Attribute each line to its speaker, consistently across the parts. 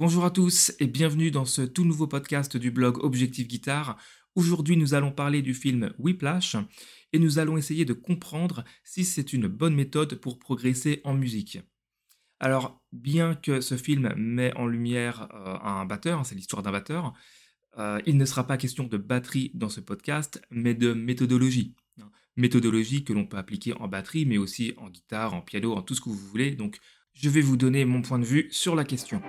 Speaker 1: Bonjour à tous et bienvenue dans ce tout nouveau podcast du blog Objectif Guitare. Aujourd'hui, nous allons parler du film Whiplash et nous allons essayer de comprendre si c'est une bonne méthode pour progresser en musique. Alors, bien que ce film met en lumière euh, un batteur, c'est l'histoire d'un batteur, euh, il ne sera pas question de batterie dans ce podcast, mais de méthodologie. Méthodologie que l'on peut appliquer en batterie, mais aussi en guitare, en piano, en tout ce que vous voulez. Donc, je vais vous donner mon point de vue sur la question.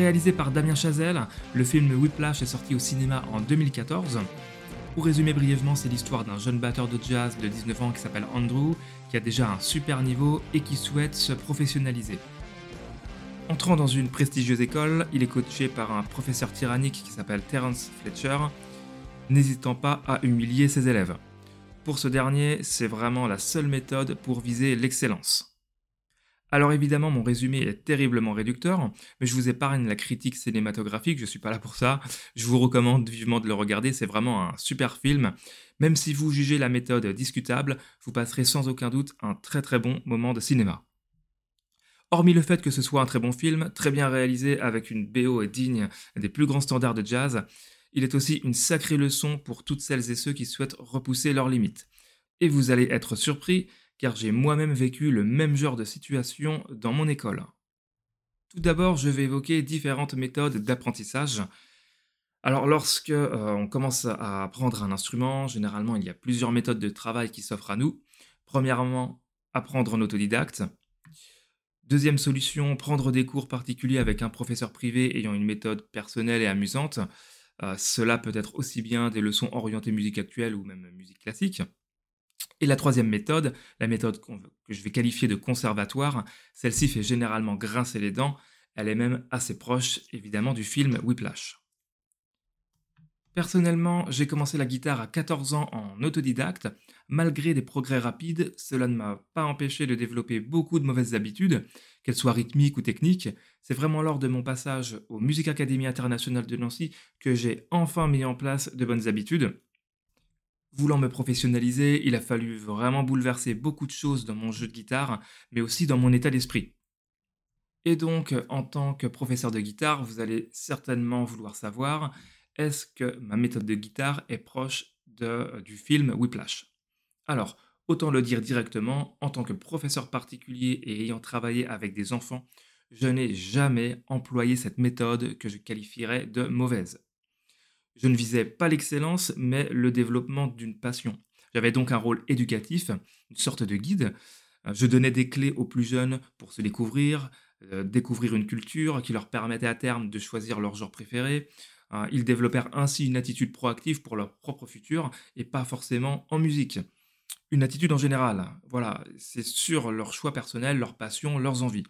Speaker 1: Réalisé par Damien Chazelle, le film Whiplash est sorti au cinéma en 2014. Pour résumer brièvement, c'est l'histoire d'un jeune batteur de jazz de 19 ans qui s'appelle Andrew, qui a déjà un super niveau et qui souhaite se professionnaliser. Entrant dans une prestigieuse école, il est coaché par un professeur tyrannique qui s'appelle Terence Fletcher, n'hésitant pas à humilier ses élèves. Pour ce dernier, c'est vraiment la seule méthode pour viser l'excellence. Alors évidemment, mon résumé est terriblement réducteur, mais je vous épargne la critique cinématographique, je suis pas là pour ça. Je vous recommande vivement de le regarder, c'est vraiment un super film. Même si vous jugez la méthode discutable, vous passerez sans aucun doute un très très bon moment de cinéma. Hormis le fait que ce soit un très bon film, très bien réalisé avec une BO digne des plus grands standards de jazz, il est aussi une sacrée leçon pour toutes celles et ceux qui souhaitent repousser leurs limites. Et vous allez être surpris, car j'ai moi-même vécu le même genre de situation dans mon école. Tout d'abord, je vais évoquer différentes méthodes d'apprentissage. Alors lorsque euh, on commence à apprendre un instrument, généralement il y a plusieurs méthodes de travail qui s'offrent à nous. Premièrement, apprendre en autodidacte. Deuxième solution, prendre des cours particuliers avec un professeur privé ayant une méthode personnelle et amusante. Euh, cela peut être aussi bien des leçons orientées musique actuelle ou même musique classique. Et la troisième méthode, la méthode que je vais qualifier de conservatoire, celle-ci fait généralement grincer les dents, elle est même assez proche évidemment du film Whiplash. Personnellement, j'ai commencé la guitare à 14 ans en autodidacte. Malgré des progrès rapides, cela ne m'a pas empêché de développer beaucoup de mauvaises habitudes, qu'elles soient rythmiques ou techniques. C'est vraiment lors de mon passage au Music Academy International de Nancy que j'ai enfin mis en place de bonnes habitudes. Voulant me professionnaliser, il a fallu vraiment bouleverser beaucoup de choses dans mon jeu de guitare, mais aussi dans mon état d'esprit. Et donc, en tant que professeur de guitare, vous allez certainement vouloir savoir, est-ce que ma méthode de guitare est proche de, du film Whiplash? Alors, autant le dire directement, en tant que professeur particulier et ayant travaillé avec des enfants, je n'ai jamais employé cette méthode que je qualifierais de mauvaise. Je ne visais pas l'excellence, mais le développement d'une passion. J'avais donc un rôle éducatif, une sorte de guide. Je donnais des clés aux plus jeunes pour se découvrir, euh, découvrir une culture qui leur permettait à terme de choisir leur genre préféré. Euh, ils développèrent ainsi une attitude proactive pour leur propre futur et pas forcément en musique. Une attitude en général. Voilà, c'est sur leur choix personnel, leurs passions, leurs envies.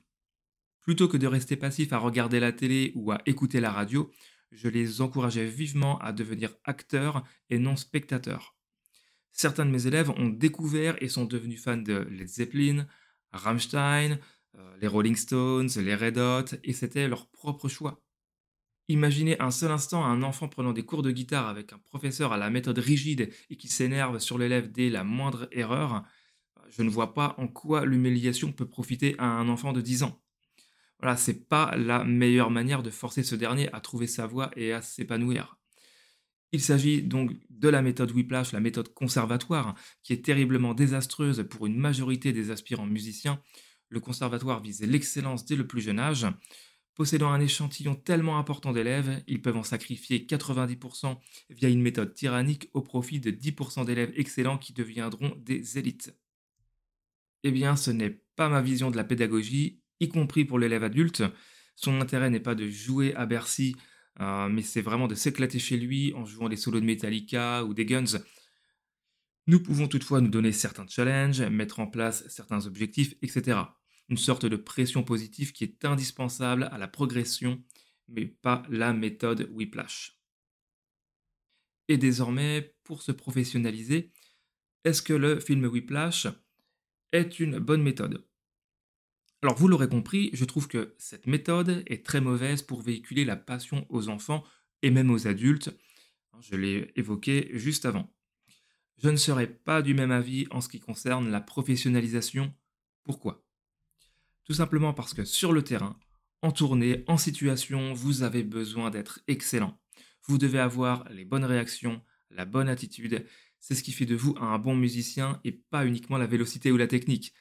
Speaker 1: Plutôt que de rester passif à regarder la télé ou à écouter la radio, je les encourageais vivement à devenir acteurs et non spectateurs. Certains de mes élèves ont découvert et sont devenus fans de Led Zeppelin, Rammstein, euh, les Rolling Stones, les Red Hot, et c'était leur propre choix. Imaginez un seul instant un enfant prenant des cours de guitare avec un professeur à la méthode rigide et qui s'énerve sur l'élève dès la moindre erreur. Je ne vois pas en quoi l'humiliation peut profiter à un enfant de 10 ans. Voilà, c'est pas la meilleure manière de forcer ce dernier à trouver sa voie et à s'épanouir. Il s'agit donc de la méthode Whiplash, la méthode conservatoire, qui est terriblement désastreuse pour une majorité des aspirants musiciens. Le conservatoire vise l'excellence dès le plus jeune âge. Possédant un échantillon tellement important d'élèves, ils peuvent en sacrifier 90% via une méthode tyrannique au profit de 10% d'élèves excellents qui deviendront des élites. Eh bien, ce n'est pas ma vision de la pédagogie y compris pour l'élève adulte. Son intérêt n'est pas de jouer à Bercy, euh, mais c'est vraiment de s'éclater chez lui en jouant des solos de Metallica ou des Guns. Nous pouvons toutefois nous donner certains challenges, mettre en place certains objectifs, etc. Une sorte de pression positive qui est indispensable à la progression, mais pas la méthode Whiplash. Et désormais, pour se professionnaliser, est-ce que le film Whiplash est une bonne méthode? Alors vous l'aurez compris, je trouve que cette méthode est très mauvaise pour véhiculer la passion aux enfants et même aux adultes. Je l'ai évoqué juste avant. Je ne serai pas du même avis en ce qui concerne la professionnalisation. Pourquoi? Tout simplement parce que sur le terrain, en tournée, en situation, vous avez besoin d'être excellent. Vous devez avoir les bonnes réactions, la bonne attitude. C'est ce qui fait de vous un bon musicien et pas uniquement la vélocité ou la technique.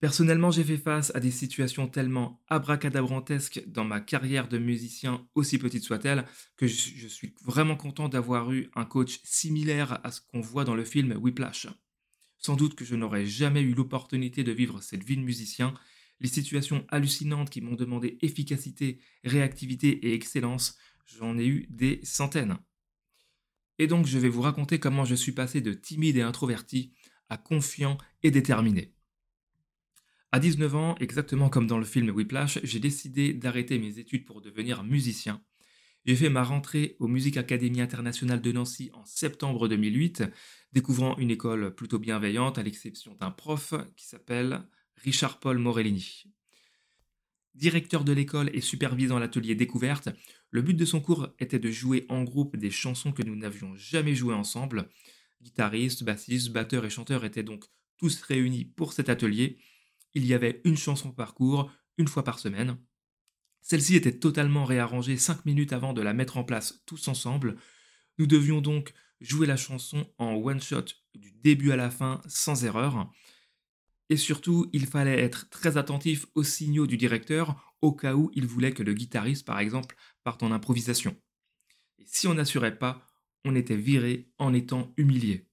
Speaker 1: Personnellement, j'ai fait face à des situations tellement abracadabrantesques dans ma carrière de musicien, aussi petite soit-elle, que je suis vraiment content d'avoir eu un coach similaire à ce qu'on voit dans le film Whiplash. Sans doute que je n'aurais jamais eu l'opportunité de vivre cette vie de musicien les situations hallucinantes qui m'ont demandé efficacité, réactivité et excellence, j'en ai eu des centaines. Et donc je vais vous raconter comment je suis passé de timide et introverti à confiant et déterminé. À 19 ans, exactement comme dans le film Whiplash, j'ai décidé d'arrêter mes études pour devenir musicien. J'ai fait ma rentrée au Musique Academy Internationale de Nancy en septembre 2008, découvrant une école plutôt bienveillante à l'exception d'un prof qui s'appelle Richard Paul Morellini. Directeur de l'école et supervisant l'atelier découverte, le but de son cours était de jouer en groupe des chansons que nous n'avions jamais jouées ensemble. Guitaristes, bassistes, batteurs et chanteurs étaient donc tous réunis pour cet atelier. Il y avait une chanson par cours, une fois par semaine. Celle-ci était totalement réarrangée cinq minutes avant de la mettre en place tous ensemble. Nous devions donc jouer la chanson en one shot du début à la fin sans erreur. Et surtout, il fallait être très attentif aux signaux du directeur au cas où il voulait que le guitariste, par exemple, parte en improvisation. Si on n'assurait pas, on était viré en étant humilié.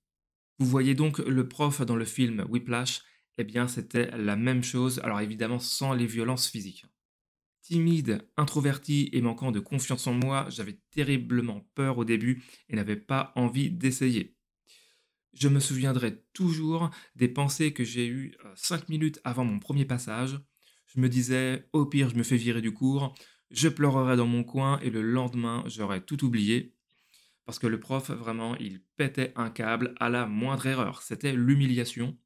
Speaker 1: Vous voyez donc le prof dans le film Whiplash, eh bien c'était la même chose, alors évidemment sans les violences physiques. Timide, introverti et manquant de confiance en moi, j'avais terriblement peur au début et n'avais pas envie d'essayer. Je me souviendrai toujours des pensées que j'ai eues euh, cinq minutes avant mon premier passage. Je me disais, au pire, je me fais virer du cours, je pleurerai dans mon coin et le lendemain, j'aurais tout oublié. Parce que le prof, vraiment, il pétait un câble à la moindre erreur. C'était l'humiliation.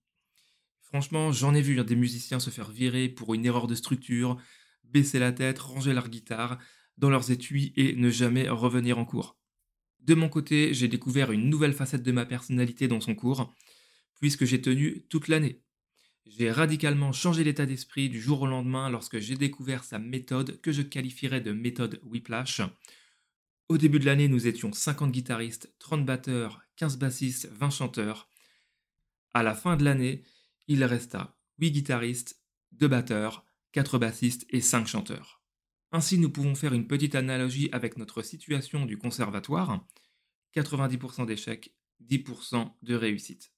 Speaker 1: Franchement, j'en ai vu hein, des musiciens se faire virer pour une erreur de structure, baisser la tête, ranger leur guitare dans leurs étuis et ne jamais revenir en cours. De mon côté, j'ai découvert une nouvelle facette de ma personnalité dans son cours, puisque j'ai tenu toute l'année. J'ai radicalement changé l'état d'esprit du jour au lendemain lorsque j'ai découvert sa méthode que je qualifierais de méthode Whiplash. Au début de l'année, nous étions 50 guitaristes, 30 batteurs, 15 bassistes, 20 chanteurs. À la fin de l'année, il resta 8 guitaristes, 2 batteurs, 4 bassistes et 5 chanteurs. Ainsi, nous pouvons faire une petite analogie avec notre situation du conservatoire. 90% d'échecs, 10% de réussite.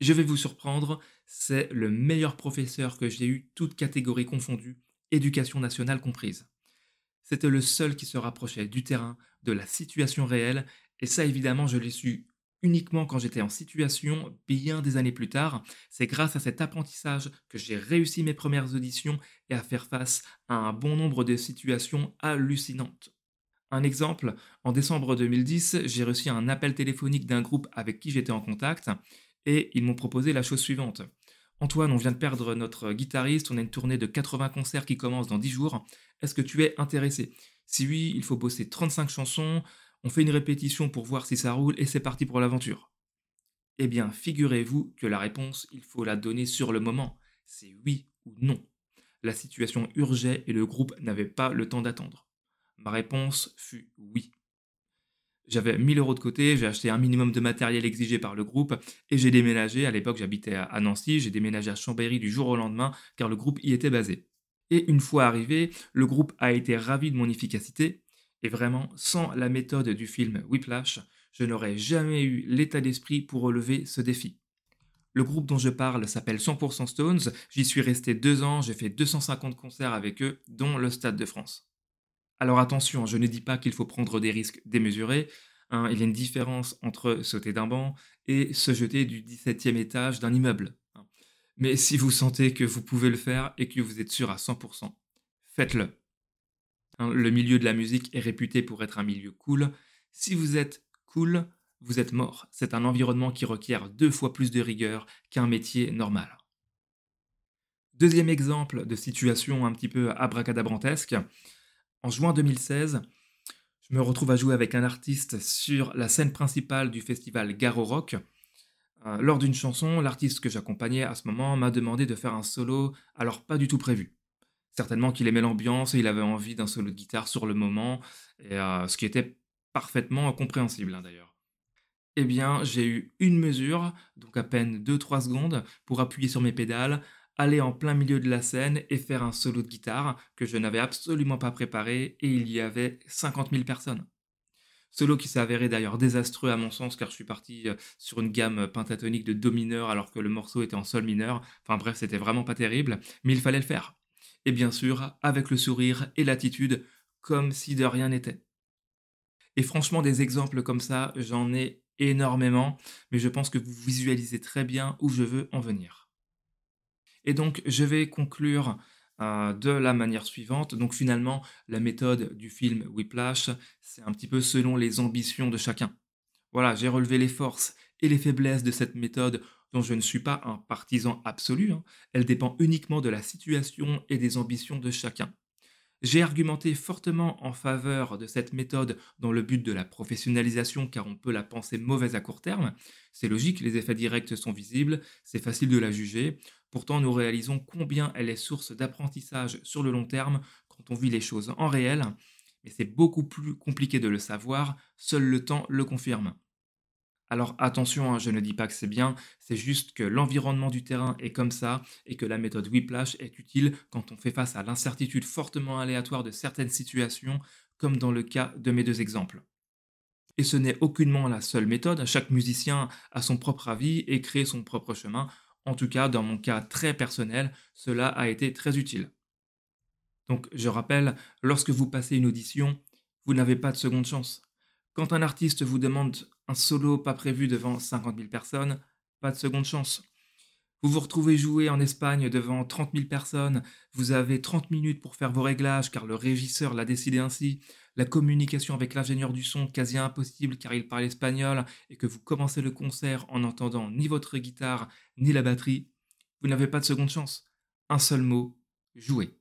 Speaker 1: Je vais vous surprendre, c'est le meilleur professeur que j'ai eu, toutes catégories confondues, éducation nationale comprise. C'était le seul qui se rapprochait du terrain, de la situation réelle, et ça évidemment je l'ai su uniquement quand j'étais en situation bien des années plus tard. C'est grâce à cet apprentissage que j'ai réussi mes premières auditions et à faire face à un bon nombre de situations hallucinantes. Un exemple, en décembre 2010, j'ai reçu un appel téléphonique d'un groupe avec qui j'étais en contact et ils m'ont proposé la chose suivante. Antoine, on vient de perdre notre guitariste, on a une tournée de 80 concerts qui commence dans 10 jours. Est-ce que tu es intéressé? Si oui, il faut bosser 35 chansons, on fait une répétition pour voir si ça roule et c'est parti pour l'aventure. Eh bien, figurez-vous que la réponse, il faut la donner sur le moment. C'est oui ou non. La situation urgeait et le groupe n'avait pas le temps d'attendre. Ma réponse fut oui. J'avais 1000 euros de côté, j'ai acheté un minimum de matériel exigé par le groupe et j'ai déménagé. À l'époque, j'habitais à Nancy, j'ai déménagé à Chambéry du jour au lendemain car le groupe y était basé. Et une fois arrivé, le groupe a été ravi de mon efficacité et vraiment, sans la méthode du film Whiplash, je n'aurais jamais eu l'état d'esprit pour relever ce défi. Le groupe dont je parle s'appelle 100% Stones, j'y suis resté deux ans, j'ai fait 250 concerts avec eux, dont le Stade de France. Alors attention, je ne dis pas qu'il faut prendre des risques démesurés, hein, il y a une différence entre sauter d'un banc et se jeter du 17e étage d'un immeuble. Hein. Mais si vous sentez que vous pouvez le faire et que vous êtes sûr à 100%, faites-le. Hein, le milieu de la musique est réputé pour être un milieu cool. Si vous êtes cool, vous êtes mort. C'est un environnement qui requiert deux fois plus de rigueur qu'un métier normal. Deuxième exemple de situation un petit peu abracadabrantesque. En juin 2016, je me retrouve à jouer avec un artiste sur la scène principale du festival Garo Rock. Euh, lors d'une chanson, l'artiste que j'accompagnais à ce moment m'a demandé de faire un solo, alors pas du tout prévu. Certainement qu'il aimait l'ambiance et il avait envie d'un solo de guitare sur le moment, et, euh, ce qui était parfaitement compréhensible hein, d'ailleurs. Eh bien, j'ai eu une mesure, donc à peine 2-3 secondes, pour appuyer sur mes pédales, aller en plein milieu de la scène et faire un solo de guitare que je n'avais absolument pas préparé et il y avait 50 000 personnes. Solo qui s'est avéré d'ailleurs désastreux à mon sens car je suis parti euh, sur une gamme pentatonique de do mineur alors que le morceau était en sol mineur. Enfin bref, c'était vraiment pas terrible, mais il fallait le faire. Et bien sûr, avec le sourire et l'attitude, comme si de rien n'était. Et franchement, des exemples comme ça, j'en ai énormément, mais je pense que vous visualisez très bien où je veux en venir. Et donc, je vais conclure euh, de la manière suivante. Donc, finalement, la méthode du film Whiplash, c'est un petit peu selon les ambitions de chacun. Voilà, j'ai relevé les forces et les faiblesses de cette méthode je ne suis pas un partisan absolu. Hein. Elle dépend uniquement de la situation et des ambitions de chacun. J'ai argumenté fortement en faveur de cette méthode dans le but de la professionnalisation car on peut la penser mauvaise à court terme. C'est logique, les effets directs sont visibles, c'est facile de la juger. Pourtant, nous réalisons combien elle est source d'apprentissage sur le long terme quand on vit les choses en réel. Mais c'est beaucoup plus compliqué de le savoir, seul le temps le confirme. Alors attention, hein, je ne dis pas que c'est bien, c'est juste que l'environnement du terrain est comme ça et que la méthode Whiplash est utile quand on fait face à l'incertitude fortement aléatoire de certaines situations, comme dans le cas de mes deux exemples. Et ce n'est aucunement la seule méthode, chaque musicien a son propre avis et crée son propre chemin. En tout cas, dans mon cas très personnel, cela a été très utile. Donc je rappelle, lorsque vous passez une audition, vous n'avez pas de seconde chance. Quand un artiste vous demande un solo pas prévu devant 50 000 personnes, pas de seconde chance. Vous vous retrouvez jouer en Espagne devant 30 000 personnes, vous avez 30 minutes pour faire vos réglages car le régisseur l'a décidé ainsi, la communication avec l'ingénieur du son quasi impossible car il parle espagnol et que vous commencez le concert en n'entendant ni votre guitare ni la batterie, vous n'avez pas de seconde chance. Un seul mot, jouer.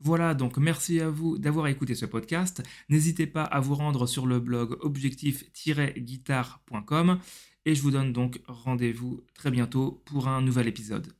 Speaker 1: Voilà, donc merci à vous d'avoir écouté ce podcast. N'hésitez pas à vous rendre sur le blog objectif-guitare.com et je vous donne donc rendez-vous très bientôt pour un nouvel épisode.